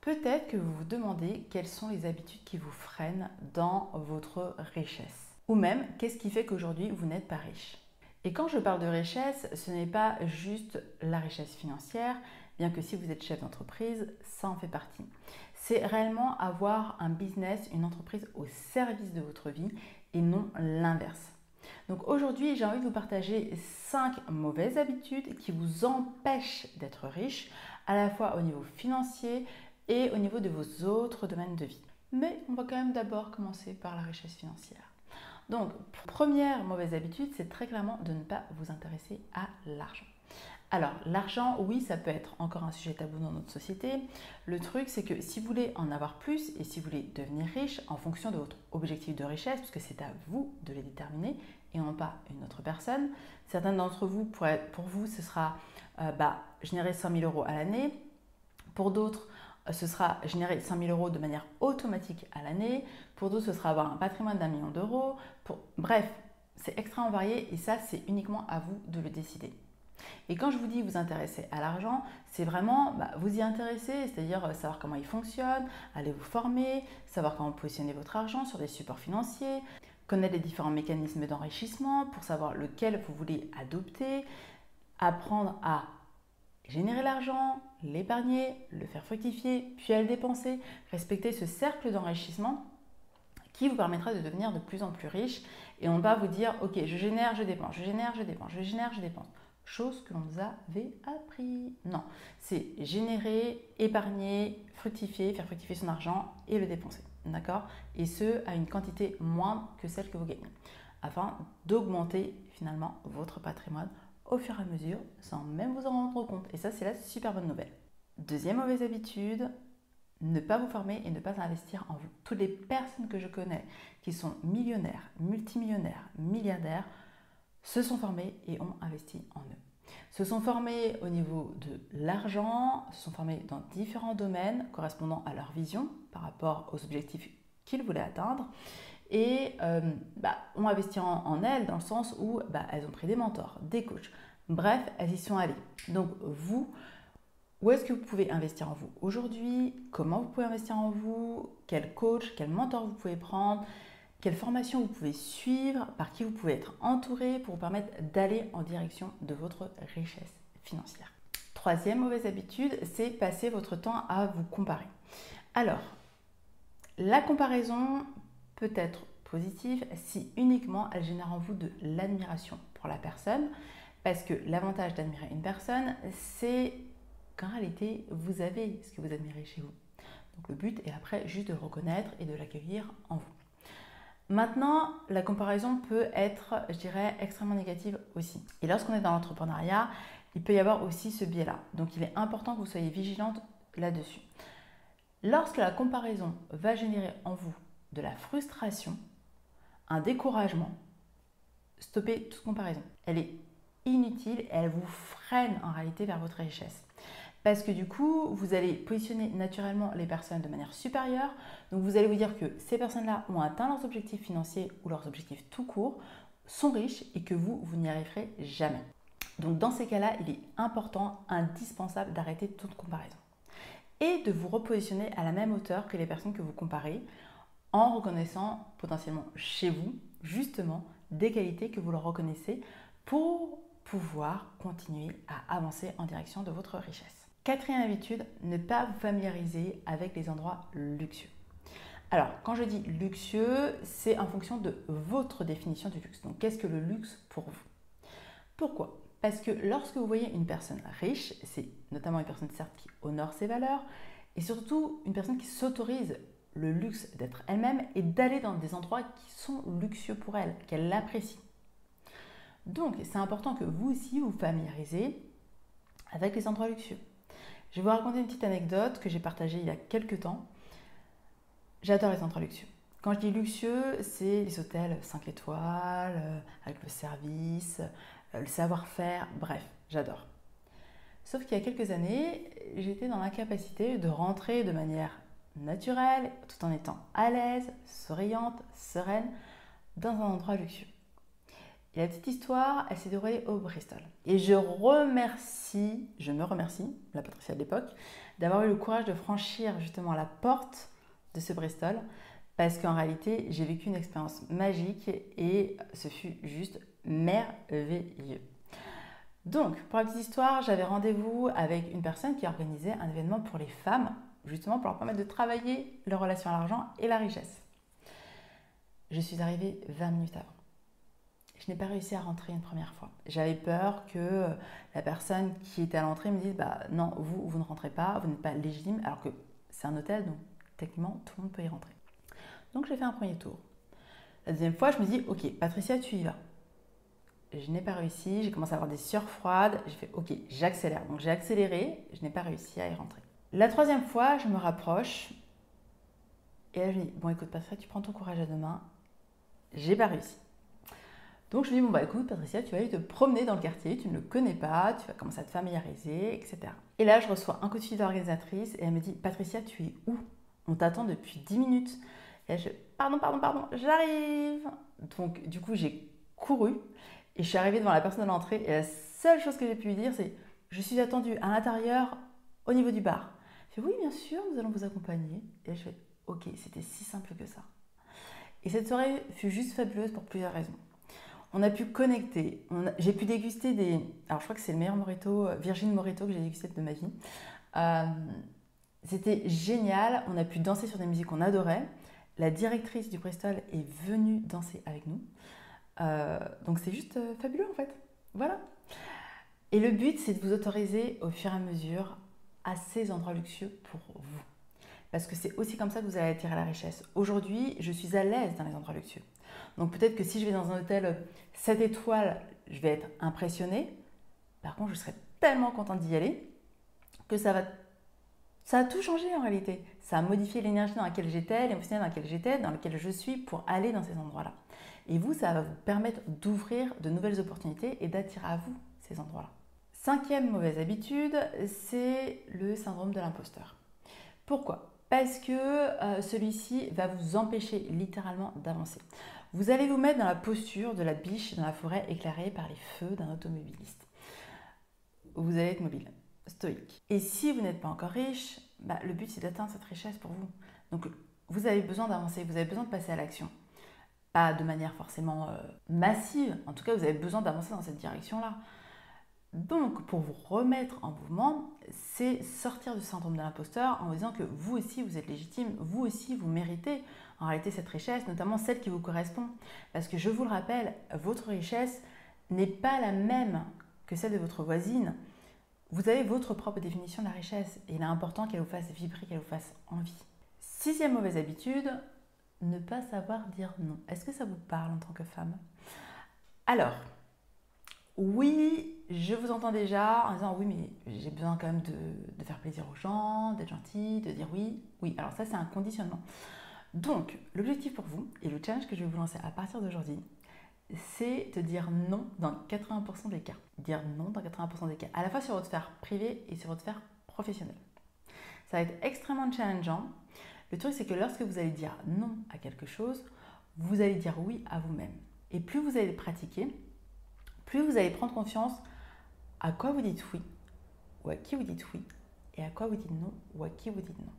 Peut-être que vous vous demandez quelles sont les habitudes qui vous freinent dans votre richesse. Ou même, qu'est-ce qui fait qu'aujourd'hui vous n'êtes pas riche? Et quand je parle de richesse, ce n'est pas juste la richesse financière, bien que si vous êtes chef d'entreprise, ça en fait partie. C'est réellement avoir un business, une entreprise au service de votre vie et non l'inverse. Donc aujourd'hui, j'ai envie de vous partager 5 mauvaises habitudes qui vous empêchent d'être riche, à la fois au niveau financier et au niveau de vos autres domaines de vie. Mais on va quand même d'abord commencer par la richesse financière. Donc, première mauvaise habitude, c'est très clairement de ne pas vous intéresser à l'argent. Alors, l'argent, oui, ça peut être encore un sujet tabou dans notre société. Le truc, c'est que si vous voulez en avoir plus et si vous voulez devenir riche en fonction de votre objectif de richesse, puisque c'est à vous de les déterminer et non pas une autre personne, certains d'entre vous, pour, pour, vous, ce sera euh, bah, générer 100 000 euros à l'année. Pour d'autres, ce sera générer 100 000 euros de manière automatique à l'année. Pour d'autres, ce sera avoir un patrimoine d'un million d'euros. Bref, c'est extrêmement varié et ça, c'est uniquement à vous de le décider. Et quand je vous dis vous intéresser à l'argent, c'est vraiment bah, vous y intéresser, c'est-à-dire euh, savoir comment il fonctionne, aller vous former, savoir comment positionner votre argent sur des supports financiers, connaître les différents mécanismes d'enrichissement pour savoir lequel vous voulez adopter, apprendre à générer l'argent, l'épargner, le faire fructifier, puis à le dépenser, respecter ce cercle d'enrichissement qui vous permettra de devenir de plus en plus riche et on va vous dire ok je génère, je dépense, je génère, je dépense, je génère, je dépense chose que l'on nous avait appris. Non, c'est générer, épargner, fructifier, faire fructifier son argent et le dépenser. D'accord? Et ce, à une quantité moindre que celle que vous gagnez, afin d'augmenter finalement votre patrimoine au fur et à mesure sans même vous en rendre compte. Et ça, c'est la super bonne nouvelle. Deuxième mauvaise habitude, ne pas vous former et ne pas investir en vous. Toutes les personnes que je connais qui sont millionnaires, multimillionnaires, milliardaires, se sont formés et ont investi en eux. Se sont formés au niveau de l'argent, se sont formés dans différents domaines correspondant à leur vision par rapport aux objectifs qu'ils voulaient atteindre et euh, bah, ont investi en, elles dans le sens où bah, elles ont pris des mentors, des coachs. Bref, elles y sont allées. Donc vous, où est-ce que vous pouvez investir en vous aujourd'hui? Comment vous pouvez investir en vous? Quel coach, quel mentor vous pouvez prendre? Quelle formation vous pouvez suivre, par qui vous pouvez être entouré pour vous permettre d'aller en direction de votre richesse financière? Troisième mauvaise habitude, c'est passer votre temps à vous comparer. Alors, la comparaison peut être positive si uniquement elle génère en vous de l'admiration pour la personne, parce que l'avantage d'admirer une personne, c'est qu'en réalité, vous avez ce que vous admirez chez vous. Donc le but est après juste de reconnaître et de l'accueillir en vous. Maintenant, la comparaison peut être, je dirais, extrêmement négative aussi. Et lorsqu'on est dans l'entrepreneuriat, il peut y avoir aussi ce biais-là. Donc il est important que vous soyez vigilante là-dessus. Lorsque la comparaison va générer en vous de la frustration, un découragement, stoppez toute comparaison. Elle est inutile et elle vous freine en réalité vers votre richesse. Parce que du coup, vous allez positionner naturellement les personnes de manière supérieure. Donc vous allez vous dire que ces personnes-là ont atteint leurs objectifs financiers ou leurs objectifs tout court, sont riches et que vous, vous n'y arriverez jamais. Donc dans ces cas-là, il est important, indispensable d'arrêter toute comparaison. Et de vous repositionner à la même hauteur que les personnes que vous comparez en reconnaissant potentiellement chez vous, justement, des qualités que vous leur reconnaissez pour pouvoir continuer à avancer en direction de votre richesse. Quatrième habitude, ne pas vous familiariser avec les endroits luxueux. Alors, quand je dis luxueux, c'est en fonction de votre définition du luxe. Donc, qu'est-ce que le luxe pour vous? Pourquoi? Parce que lorsque vous voyez une personne riche, c'est notamment une personne certes qui honore ses valeurs, et surtout une personne qui s'autorise le luxe d'être elle-même et d'aller dans des endroits qui sont luxueux pour elle, qu'elle l'apprécie. Donc, c'est important que vous aussi vous familiarisez avec les endroits luxueux. Je vais vous raconter une petite anecdote que j'ai partagée il y a quelques temps. J'adore les endroits luxueux. Quand je dis luxueux, c'est les hôtels 5 étoiles, euh, avec le service, euh, le savoir-faire, bref, j'adore. Sauf qu'il y a quelques années, j'étais dans l'incapacité de rentrer de manière naturelle, tout en étant à l'aise, souriante, sereine, dans un endroit luxueux. Et la petite histoire, elle s'est déroulée au Bristol. Et je remercie, je me remercie, la Patricia de l'époque, d'avoir eu le courage de franchir justement la porte de ce Bristol, parce qu'en réalité, j'ai vécu une expérience magique et ce fut juste merveilleux. Donc, pour la petite histoire, j'avais rendez-vous avec une personne qui organisait un événement pour les femmes, justement pour leur permettre de travailler leur relation à l'argent et la richesse. Je suis arrivée 20 minutes avant. Je n'ai pas réussi à rentrer une première fois. J'avais peur que la personne qui était à l'entrée me dise bah non, vous vous ne rentrez pas, vous n'êtes pas légitime alors que c'est un hôtel donc techniquement tout le monde peut y rentrer. Donc j'ai fait un premier tour. La deuxième fois, je me dis OK, Patricia, tu y vas je n'ai pas réussi, j'ai commencé à avoir des sueurs froides, j'ai fait ok, j'accélère. Donc j'ai accéléré, je n'ai pas réussi à y rentrer. La troisième fois, je me rapproche et là je me dis bon écoute Patricia, tu prends ton courage à deux mains, j'ai pas réussi. Donc je lui dis bon bah écoute Patricia, tu vas aller te promener dans le quartier, tu ne le connais pas, tu vas commencer à te familiariser, etc. Et là je reçois un coup de fil d'organisatrice et elle me dit Patricia, tu es où? On t'attend depuis 10 minutes. Et je pardon, pardon, pardon, j'arrive. Donc du coup j'ai couru et je suis arrivée devant la personne à l'entrée et la seule chose que j'ai pu lui dire, c'est Je suis attendue à l'intérieur au niveau du bar. Je fais Oui, bien sûr, nous allons vous accompagner. Et je fais Ok, c'était si simple que ça. Et cette soirée fut juste fabuleuse pour plusieurs raisons. On a pu connecter, j'ai pu déguster des. Alors je crois que c'est le meilleur Moreto, Virgin Moreto que j'ai dégusté de ma vie. Euh, c'était génial, on a pu danser sur des musiques qu'on adorait. La directrice du Bristol est venue danser avec nous. Euh, donc c'est juste euh, fabuleux en fait. Voilà. Et le but, c'est de vous autoriser au fur et à mesure à ces endroits luxueux pour vous. Parce que c'est aussi comme ça que vous allez attirer la richesse. Aujourd'hui, je suis à l'aise dans les endroits luxueux. Donc peut-être que si je vais dans un hôtel 7 étoiles, je vais être impressionnée. Par contre, je serai tellement contente d'y aller que ça va ça a tout changé en réalité. Ça a modifié l'énergie dans laquelle j'étais, l'émotion dans laquelle j'étais, dans laquelle je suis pour aller dans ces endroits-là. Et vous, ça va vous permettre d'ouvrir de nouvelles opportunités et d'attirer à vous ces endroits-là. Cinquième mauvaise habitude, c'est le syndrome de l'imposteur. Pourquoi? Parce que euh, celui-ci va vous empêcher littéralement d'avancer. Vous allez vous mettre dans la posture de la biche dans la forêt éclairée par les feux d'un automobiliste. Vous allez être mobile, stoïque. Et si vous n'êtes pas encore riche, bah, le but c'est d'atteindre cette richesse pour vous. Donc vous avez besoin d'avancer, vous avez besoin de passer à l'action pas de manière forcément euh, massive. En tout cas, vous avez besoin d'avancer dans cette direction-là. Donc, pour vous remettre en mouvement, c'est sortir du syndrome de l'imposteur en vous disant que vous aussi, vous êtes légitime, vous aussi, vous méritez en réalité cette richesse, notamment celle qui vous correspond. Parce que je vous le rappelle, votre richesse n'est pas la même que celle de votre voisine. Vous avez votre propre définition de la richesse et il est important qu'elle vous fasse vibrer, qu'elle vous fasse envie. Sixième mauvaise habitude, ne pas savoir dire non. Est-ce que ça vous parle en tant que femme? Alors, oui, je vous entends déjà en disant oui, mais j'ai besoin quand même de, faire plaisir aux gens, d'être gentil, de dire oui. Oui, alors ça, c'est un conditionnement. Donc, l'objectif pour vous et le challenge que je vais vous lancer à partir d'aujourd'hui, c'est de dire non dans 80% des cas. Dire non dans 80% des cas, à la fois sur votre sphère privée et sur votre sphère professionnelle. Ça va être extrêmement challengeant. Le truc, c'est que lorsque vous allez dire non à quelque chose, vous allez dire oui à vous-même. Et plus vous allez pratiquer, plus vous allez prendre confiance à quoi vous dites oui, ou à qui vous dites oui, et à quoi vous dites non, ou à qui vous dites non.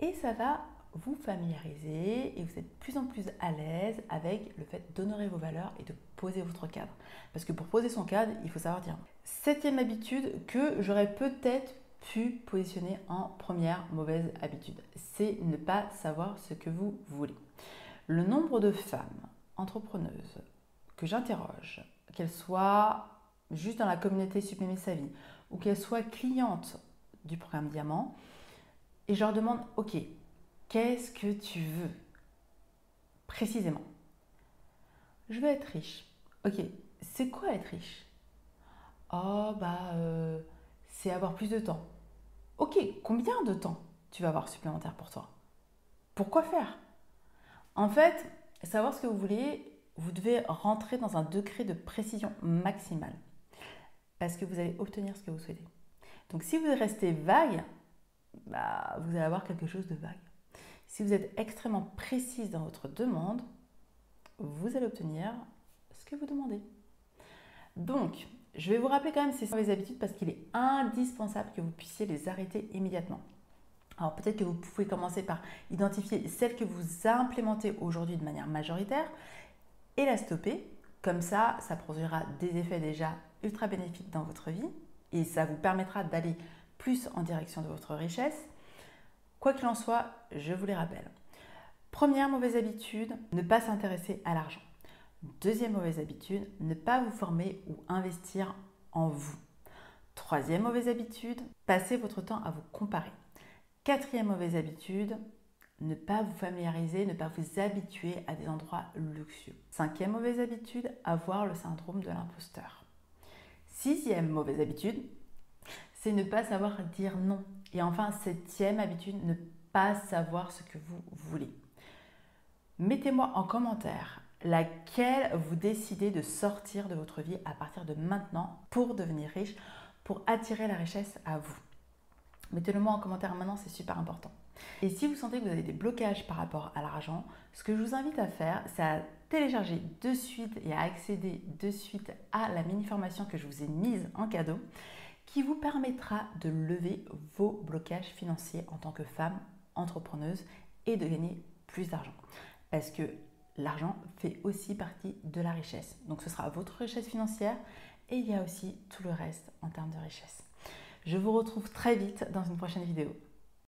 Et ça va vous familiariser et vous êtes de plus en plus à l'aise avec le fait d'honorer vos valeurs et de poser votre cadre. Parce que pour poser son cadre, il faut savoir dire. Septième habitude que j'aurais peut-être pu positionner en première mauvaise habitude. C'est ne pas savoir ce que vous voulez. Le nombre de femmes entrepreneuses que j'interroge, qu'elles soient juste dans la communauté Sublimer sa vie ou qu'elles soient clientes du programme Diamant, et je leur demande, ok, qu'est-ce que tu veux précisément? Je veux être riche. Ok, c'est quoi être riche? Oh, bah, euh, c'est avoir plus de temps. Ok, combien de temps tu vas avoir supplémentaire pour toi? Pourquoi faire? En fait, savoir ce que vous voulez, vous devez rentrer dans un degré de précision maximale parce que vous allez obtenir ce que vous souhaitez. Donc si vous restez vague, bah, vous allez avoir quelque chose de vague. Si vous êtes extrêmement précise dans votre demande, vous allez obtenir ce que vous demandez. Donc, je vais vous rappeler quand même ces mauvaises habitudes parce qu'il est indispensable que vous puissiez les arrêter immédiatement. Alors peut-être que vous pouvez commencer par identifier celles que vous implémentez aujourd'hui de manière majoritaire et la stopper. Comme ça, ça produira des effets déjà ultra bénéfiques dans votre vie et ça vous permettra d'aller plus en direction de votre richesse. Quoi qu'il en soit, je vous les rappelle. Première mauvaise habitude, ne pas s'intéresser à l'argent. Deuxième mauvaise habitude, ne pas vous former ou investir en vous. Troisième mauvaise habitude, passer votre temps à vous comparer. Quatrième mauvaise habitude, ne pas vous familiariser, ne pas vous habituer à des endroits luxueux. Cinquième mauvaise habitude, avoir le syndrome de l'imposteur. Sixième mauvaise habitude, c'est ne pas savoir dire non. Et enfin, septième habitude, ne pas savoir ce que vous voulez. Mettez-moi en commentaire laquelle vous décidez de sortir de votre vie à partir de maintenant pour devenir riche, pour attirer la richesse à vous. Mettez-le moi en commentaire maintenant, c'est super important. Et si vous sentez que vous avez des blocages par rapport à l'argent, ce que je vous invite à faire, c'est à télécharger de suite et à accéder de suite à la mini-formation que je vous ai mise en cadeau qui vous permettra de lever vos blocages financiers en tant que femme entrepreneuse et de gagner plus d'argent. Parce que l'argent fait aussi partie de la richesse. Donc ce sera votre richesse financière et il y a aussi tout le reste en termes de richesse. Je vous retrouve très vite dans une prochaine vidéo.